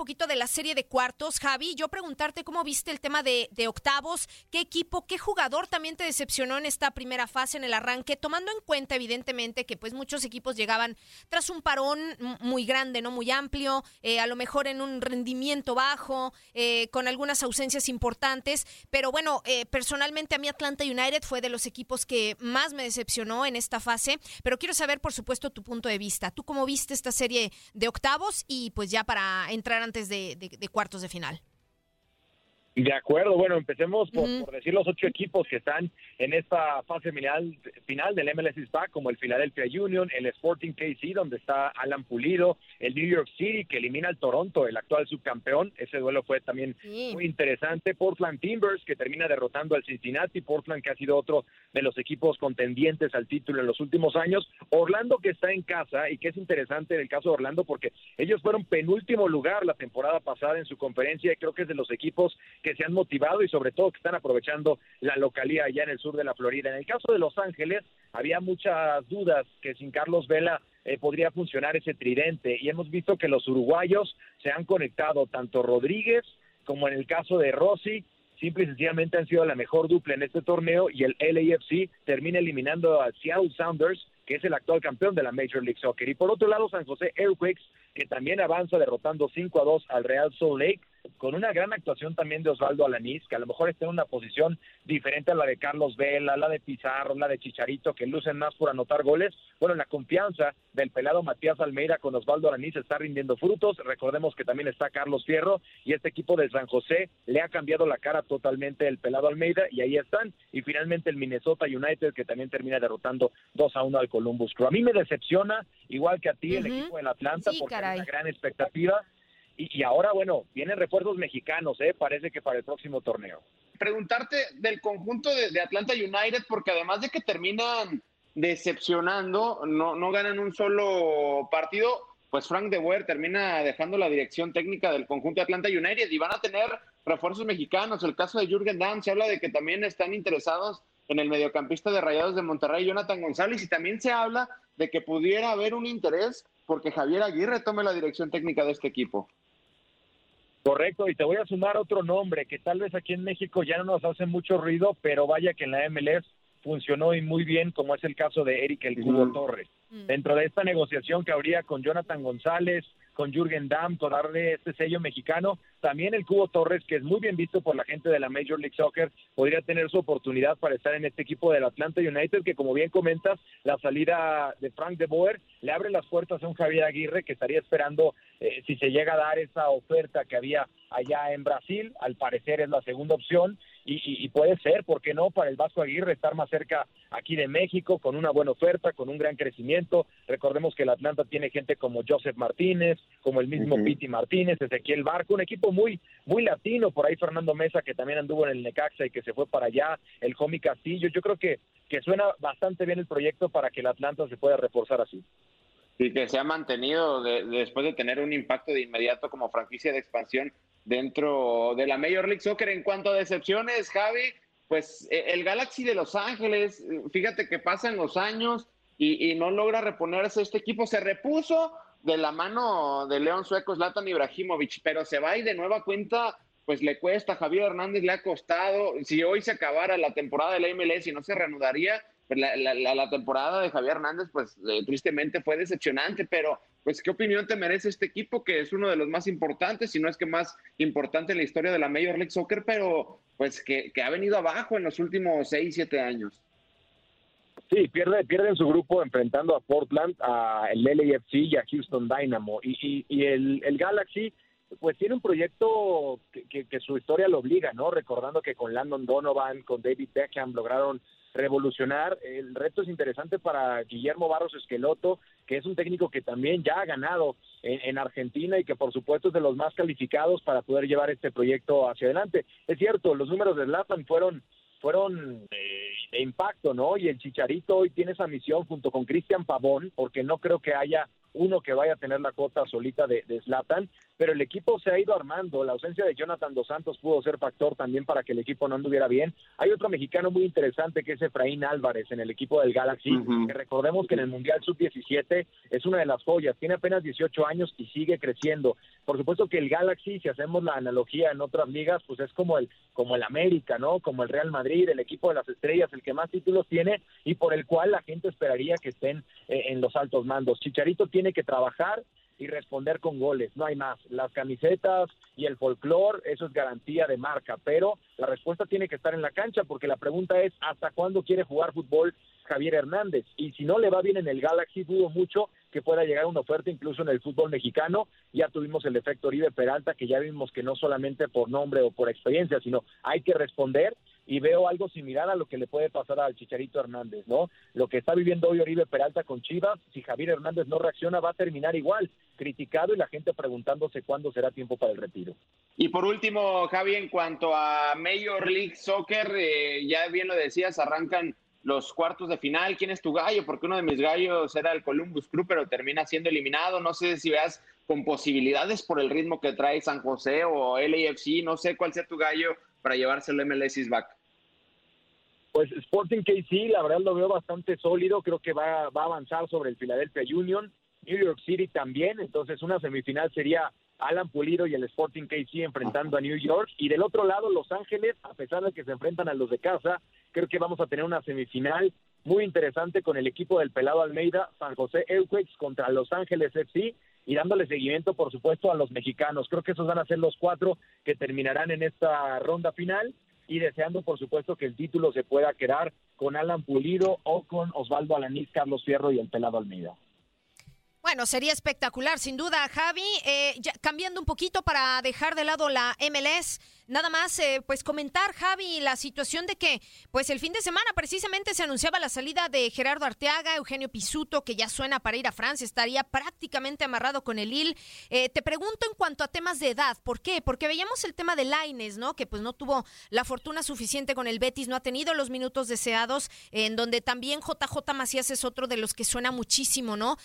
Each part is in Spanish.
Poquito de la serie de cuartos, Javi, yo preguntarte cómo viste el tema de, octavos, qué equipo, qué jugador también te decepcionó en esta primera fase, en el arranque, tomando en cuenta evidentemente que pues muchos equipos llegaban tras un parón muy grande, no muy amplio, eh, a lo mejor en un rendimiento bajo, eh, con algunas ausencias importantes, pero bueno, eh, personalmente a mí Atlanta United fue de los equipos que más me decepcionó en esta fase, pero quiero saber por supuesto tu punto de vista, tú cómo viste esta serie de octavos y pues ya para entrar antes de, de- de cuartos de final. De acuerdo, bueno, empecemos por, por decir los ocho equipos que están en esta fase final, final del MLS SPAC, como el Philadelphia Union, el Sporting KC, donde está Alan Pulido, el New York City, que elimina al Toronto, el actual subcampeón. Ese duelo fue también Sí. muy interesante. Portland Timbers, que termina derrotando al Cincinnati. Portland, que ha sido otro de los equipos contendientes al título en los últimos años. Orlando, que está en casa, y que es interesante en el caso de Orlando, porque ellos fueron penúltimo lugar la temporada pasada en su conferencia, y creo que es de los equipos que se han motivado y sobre todo que están aprovechando la localía allá en el sur de la Florida. En el caso de Los Ángeles, había muchas dudas que sin Carlos Vela eh, podría funcionar ese tridente y hemos visto que los uruguayos se han conectado tanto Rodríguez como en el caso de Rossi simple y sencillamente han sido la mejor dupla en este torneo y el LAFC termina eliminando a Seattle Sounders, que es el actual campeón de la Major League Soccer. Y por otro lado, San José Airquakes, que también avanza derrotando 5 a 2 al Real Salt Lake, con una gran actuación también de Osvaldo Alanís, que a lo mejor está en una posición diferente a la de Carlos Vela, la de Pizarro, la de Chicharito, que lucen más por anotar goles. Bueno, la confianza del pelado Matías Almeida con Osvaldo Alanís está rindiendo frutos. Recordemos que también está Carlos Fierro y este equipo del San José le ha cambiado la cara totalmente el pelado Almeida y ahí están. Y finalmente el Minnesota United que también termina derrotando 2 a 1 al Columbus Crew. A mí me decepciona, igual que a ti, el equipo del Atlanta, Sí, porque caray. hay una gran expectativa. Y, ahora, bueno, vienen refuerzos mexicanos, ¿eh? Parece que para el próximo torneo. preguntarte del conjunto de, de Atlanta United, porque además de que terminan decepcionando, no, no ganan un solo partido, pues Frank de Boer termina dejando la dirección técnica del conjunto de Atlanta United y van a tener refuerzos mexicanos. El caso de Jürgen Damm se habla de que también están interesados en el mediocampista de Rayados de Monterrey, Jonathan González, y también se habla de que pudiera haber un interés porque Javier Aguirre tome la dirección técnica de este equipo. Correcto, y te voy a sumar otro nombre que tal vez aquí en México ya no nos hace mucho ruido, pero vaya que en la MLS funcionó y muy bien, como es el caso de Eric El Cubo. Torres. Mm. Dentro de esta negociación que habría con Jonathan González, con Jürgen Damm, con darle este sello mexicano. También el Cubo Torres, que es muy bien visto por la gente de la Major League Soccer, podría tener su oportunidad para estar en este equipo del Atlanta United, que como bien comentas, la salida de Frank de Boer le abre las puertas a un Javier Aguirre que estaría esperando eh, si se llega a dar esa oferta que había allá en Brasil, al parecer es la segunda opción, y, puede ser, ¿por qué no?, para el Vasco Aguirre estar más cerca aquí de México, con una buena oferta, con un gran crecimiento. Recordemos que el Atlanta tiene gente como Joseph Martínez, como el mismo Piti Martínez, Ezequiel Barco, un equipo muy, muy latino, por ahí Fernando Mesa, que también anduvo en el Necaxa y que se fue para allá, el Jomi Castillo. Yo creo que, que suena bastante bien el proyecto para que el Atlanta se pueda reforzar así. Y que se ha mantenido después de tener un impacto de inmediato como franquicia de expansión dentro de la Major League Soccer. En cuanto a decepciones, Javi, pues e, el Galaxy de Los Ángeles, fíjate que pasan los años y, no logra reponerse este equipo. Se repuso de la mano de León Sueco, Zlatan Ibrahimovic, pero se va y de nueva cuenta, pues le cuesta. Javier Hernández le ha costado. Si hoy se acabara la temporada de la MLS y no se reanudaría, la, la, temporada de Javier Hernández, pues eh, tristemente fue decepcionante, pero pues qué opinión te merece este equipo que es uno de los más importantes, si no es que más importante en la historia de la Major League Soccer, pero pues que, ha venido abajo en los últimos seis, siete años. Sí, pierde, pierde en su grupo enfrentando a Portland, a el LAFC y a Houston Dynamo. Y, y, el, el, Galaxy, pues tiene un proyecto que, que, su historia lo obliga, ¿no? Recordando que con Landon Donovan, con David Beckham lograron revolucionar. El reto es interesante para Guillermo Barros Esqueloto, que es un técnico que también ya ha ganado en, Argentina y que por supuesto es de los más calificados para poder llevar este proyecto hacia adelante. Es cierto, los números de Zlatan fueron fueron eh, de impacto, ¿no? Y el Chicharito hoy tiene esa misión junto con Cristian Pavón, porque no creo que haya uno que vaya a tener la cuota solita de, de pero el equipo se ha ido armando. La ausencia de Jonathan Dos Santos pudo ser factor también para que el equipo no anduviera bien. Hay otro mexicano muy interesante que es Efraín Álvarez en el equipo del Galaxy, que recordemos que en el Mundial Sub-17 es una de las joyas, tiene apenas 18 años y sigue creciendo. Por supuesto que el Galaxy, si hacemos la analogía en otras ligas, pues es como el, como el América, ¿no? Como el Real Madrid, el equipo de las estrellas, el que más títulos tiene y por el cual la gente esperaría que estén eh, en los altos mandos. Chicharito tiene tiene que trabajar y responder con goles, no hay más. Las camisetas y el folclore, eso es garantía de marca, pero la respuesta tiene que estar en la cancha porque la pregunta es ¿hasta cuándo quiere jugar fútbol Javier Hernández? Y si no le va bien en el Galaxy, dudo mucho que pueda llegar una oferta incluso en el fútbol mexicano. Ya tuvimos el efecto Oribe Peralta, que ya vimos que no solamente por nombre o por experiencia, sino hay que responder y veo algo similar a lo que le puede pasar al Chicharito Hernández, ¿no? Lo que está viviendo hoy Oribe Peralta con Chivas, si Javier Hernández no reacciona, va a terminar igual, criticado y la gente preguntándose cuándo será tiempo para el retiro. Y por último, Javi, en cuanto a Major League Soccer, eh, ya bien lo decías, arrancan los cuartos de final. ¿Quién es tu gallo? Porque uno de mis gallos era el Columbus Crew, pero termina siendo eliminado. No sé si veas con posibilidades por el ritmo que trae San José o LAFC. No sé cuál sea tu gallo para llevárselo MLS back. Pues Sporting KC, la verdad lo veo bastante sólido, creo que va, va a avanzar sobre el Philadelphia Union, New York City también, entonces una semifinal sería Alan Pulido y el Sporting KC enfrentando a New York, y del otro lado Los Ángeles, a pesar de que se enfrentan a los de casa, creo que vamos a tener una semifinal muy interesante con el equipo del Pelado Almeida, San José Earthquakes contra Los Ángeles FC, y dándole seguimiento, por supuesto, a los mexicanos. Creo que esos van a ser los cuatro que terminarán en esta ronda final y deseando, por supuesto, que el título se pueda quedar con Alan Pulido o con Osvaldo Alanís, Carlos Fierro y el Pelado Almeida. Bueno, sería espectacular, sin duda, Javi. Eh, cambiando un poquito para dejar de lado la MLS, nada más, eh, pues comentar, Javi, la situación de que, pues el fin de semana precisamente se anunciaba la salida de Gerardo Arteaga, Eugenio Pisuto, que ya suena para ir a Francia, estaría prácticamente amarrado con el Lille. Eh, te pregunto en cuanto a temas de edad, ¿por qué? Porque veíamos el tema de Laines, ¿no? Que pues no tuvo la fortuna suficiente con el Betis, no ha tenido los minutos deseados, en donde también JJ Macías es otro de los que suena muchísimo, ¿no?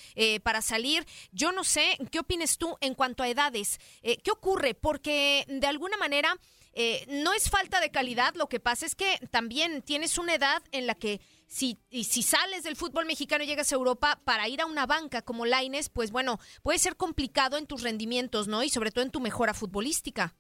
para salir. Yo no sé, ¿qué opines tú en cuanto a edades? Eh, ¿Qué ocurre? Porque de alguna manera eh, no es falta de calidad, lo que pasa es que también tienes una edad en la que si, si sales del fútbol mexicano y llegas a Europa para ir a una banca como Laines, pues bueno, puede ser complicado en tus rendimientos, ¿no? Y sobre todo en tu mejora futbolística.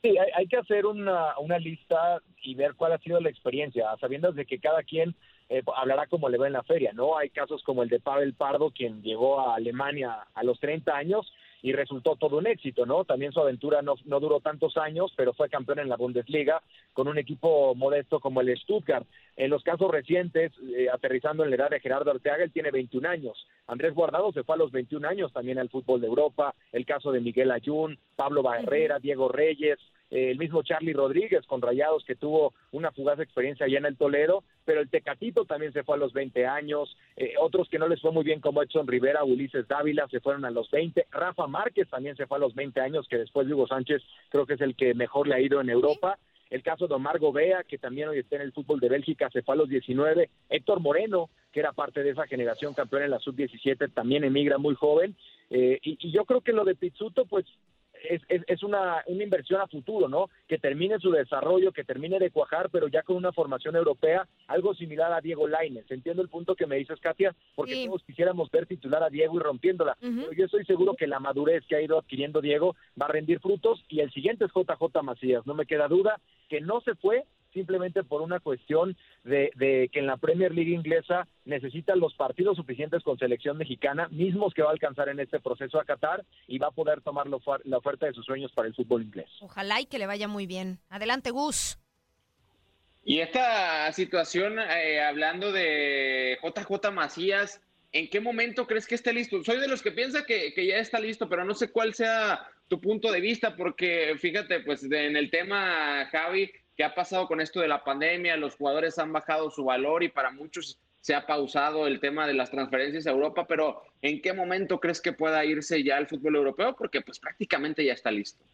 Sí, hay, que hacer una, una lista y ver cuál ha sido la experiencia, sabiendo de que cada quien eh, hablará como le va en la feria, ¿no? Hay casos como el de Pavel Pardo, quien llegó a Alemania a los 30 años y resultó todo un éxito, ¿no? También su aventura no, no duró tantos años, pero fue campeón en la Bundesliga con un equipo modesto como el Stuttgart. En los casos recientes, eh, aterrizando en la edad de Gerardo Arteaga, él tiene 21 años. Andrés Guardado se fue a los 21 años también al fútbol de Europa. El caso de Miguel Ayun, Pablo Barrera, Diego Reyes, el mismo Charlie Rodríguez con Rayados que tuvo una fugaz experiencia allá en el Toledo, pero el Tecatito también se fue a los 20 años, eh, otros que no les fue muy bien como Edson Rivera, Ulises Dávila se fueron a los 20, Rafa Márquez también se fue a los 20 años, que después de Hugo Sánchez creo que es el que mejor le ha ido en Europa. El caso de Omar Gobea, que también hoy está en el fútbol de Bélgica, se fue a los 19. Héctor Moreno, que era parte de esa generación campeón en la sub-17, también emigra muy joven. Eh, y, y, yo creo que lo de Pizzuto, pues es, es, una, una, inversión a futuro, ¿no? Que termine su desarrollo, que termine de cuajar, pero ya con una formación europea, algo similar a Diego Lainez. Entiendo el punto que me dices, Katia, porque todos quisiéramos ver titular a Diego y rompiéndola. Pero yo estoy seguro que la madurez que ha ido adquiriendo Diego va a rendir frutos y el siguiente es JJ Macías. No me queda duda que no se fue simplemente por una cuestión de, que en la Premier League inglesa necesitan los partidos suficientes con selección mexicana, mismos que va a alcanzar en este proceso a Qatar y va a poder tomar la oferta de sus sueños para el fútbol inglés. Ojalá y que le vaya muy bien. Adelante, Gus. Y esta situación, eh, hablando de JJ Macías, ¿en qué momento crees que esté listo? Soy de los que piensa que, que, ya está listo, pero no sé cuál sea tu punto de vista, porque fíjate, pues en el tema, Javi, ¿Qué ha pasado con esto de la pandemia? Los jugadores han bajado su valor y para muchos se ha pausado el tema de las transferencias a Europa, pero ¿en qué momento crees que pueda irse ya al fútbol europeo? Porque pues prácticamente ya está listo.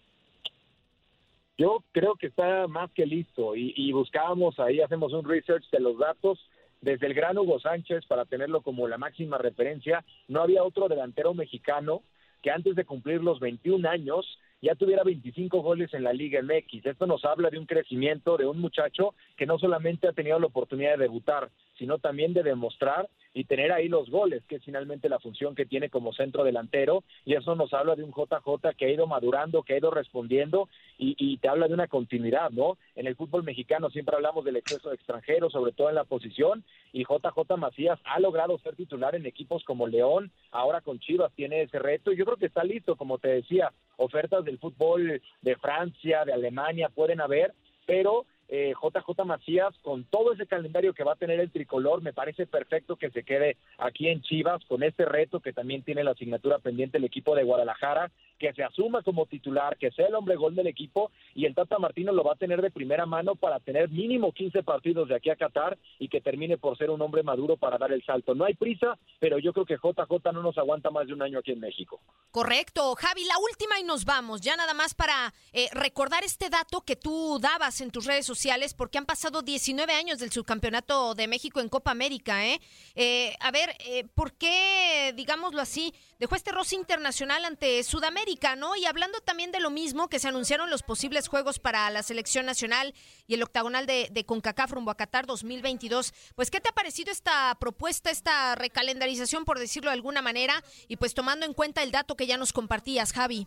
Yo creo que está más que listo y, y buscábamos ahí, hacemos un research de los datos desde el gran Hugo Sánchez para tenerlo como la máxima referencia. No había otro delantero mexicano que antes de cumplir los 21 años ya tuviera 25 goles en la Liga MX. Esto nos habla de un crecimiento de un muchacho que no solamente ha tenido la oportunidad de debutar, sino también de demostrar y tener ahí los goles, que es finalmente la función que tiene como centro delantero, y eso nos habla de un JJ que ha ido madurando, que ha ido respondiendo, y, te habla de una continuidad, ¿no? En el fútbol mexicano siempre hablamos del exceso de extranjeros, sobre todo en la posición, y JJ Macías ha logrado ser titular en equipos como León, ahora con Chivas tiene ese reto, y yo creo que está listo, como te decía, ofertas del fútbol de Francia, de Alemania, pueden haber, pero eh, JJ Macías, con todo ese calendario que va a tener el tricolor, me parece perfecto que se quede aquí en Chivas con este reto que también tiene la asignatura pendiente el equipo de Guadalajara, que se asuma como titular, que sea el hombre gol del equipo y el Tata Martino lo va a tener de primera mano para tener mínimo 15 partidos de aquí a Qatar y que termine por ser un hombre maduro para dar el salto. No hay prisa, pero yo creo que JJ no nos aguanta más de un año aquí en México. Correcto. Javi, la última y nos vamos. Ya nada más para eh, recordar este dato que tú dabas en tus redes sociales, porque han pasado 19 años del subcampeonato de México en Copa América. ¿eh? eh a ver, eh, ¿por qué, digámoslo así, dejó este roce internacional ante Sudamérica, ¿no? Y hablando también de lo mismo, que se anunciaron los posibles juegos para la selección nacional y el octagonal de, de CONCACAF rumbo a Qatar 2022, pues, ¿qué te ha parecido esta propuesta, esta recalendarización, por decirlo de alguna manera? Y pues tomando en cuenta el dato que ya nos compartías, Javi.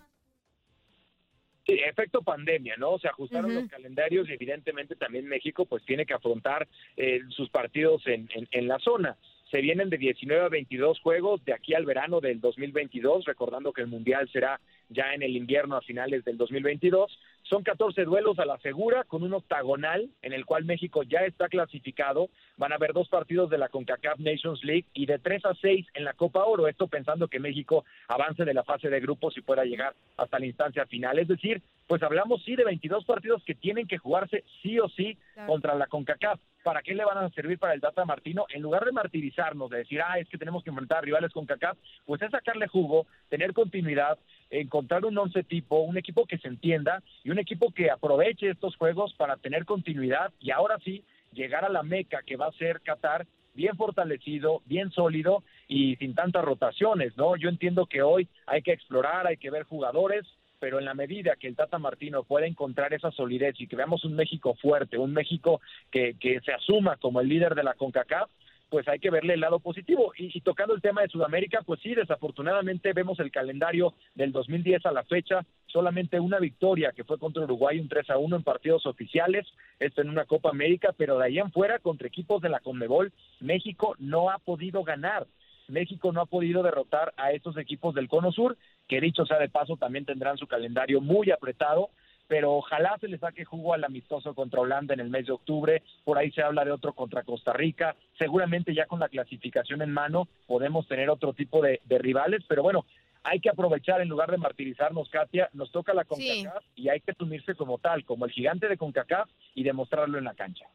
Sí, efecto pandemia, ¿no? Se ajustaron los calendarios y evidentemente también México pues tiene que afrontar eh, sus partidos en, en la zona se vienen de 19 a 22 juegos de aquí al verano del 2022, recordando que el Mundial será ya en el invierno a finales del 2022. Son 14 duelos a la segura con un octagonal en el cual México ya está clasificado. Van a haber dos partidos de la CONCACAF Nations League y de 3 a 6 en la Copa Oro. Esto pensando que México avance de la fase de grupos y pueda llegar hasta la instancia final. Es decir, pues hablamos sí de 22 partidos que tienen que jugarse sí o sí contra la CONCACAF. ¿Para qué le van a servir para el Data Martino? En lugar de martirizarnos, de decir, ah, es que tenemos que enfrentar rivales con CACAF, pues es sacarle jugo, tener continuidad, encontrar un once tipo, un equipo que se entienda y un equipo que aproveche estos juegos para tener continuidad y ahora sí llegar a la meca que va a ser Qatar bien fortalecido, bien sólido y sin tantas rotaciones, ¿no? Yo entiendo que hoy hay que explorar, hay que ver jugadores, pero en la medida que el Tata Martino pueda encontrar esa solidez y que veamos un México fuerte, un México que, que se asuma como el líder de la CONCACAF, pues hay que verle el lado positivo. Y, tocando el tema de Sudamérica, pues sí, desafortunadamente vemos el calendario del 2010 a la fecha, solamente una victoria que fue contra Uruguay, un 3 a 1 en partidos oficiales, esto en una Copa América, pero de ahí en fuera, contra equipos de la Conmebol, México no ha podido ganar. México no ha podido derrotar a estos equipos del Cono Sur, que dicho sea de paso, también tendrán su calendario muy apretado, pero ojalá se le saque jugo al amistoso contra Holanda en el mes de octubre, por ahí se habla de otro contra Costa Rica, seguramente ya con la clasificación en mano podemos tener otro tipo de, rivales, pero bueno, hay que aprovechar en lugar de martirizarnos, Katia, nos toca la CONCACAF y hay que asumirse como tal, como el gigante de CONCACAF y demostrarlo en la cancha.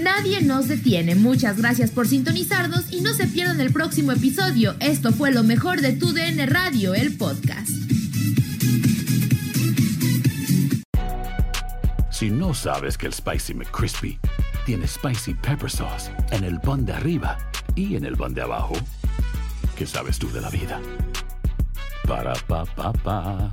Nadie nos detiene. Muchas gracias por sintonizarnos y no se pierdan el próximo episodio. Esto fue lo mejor de Tu DN Radio, el podcast. Si no sabes que el Spicy McCrispy tiene Spicy Pepper Sauce en el pan de arriba y en el pan de abajo, ¿qué sabes tú de la vida? Para, pa, pa, pa.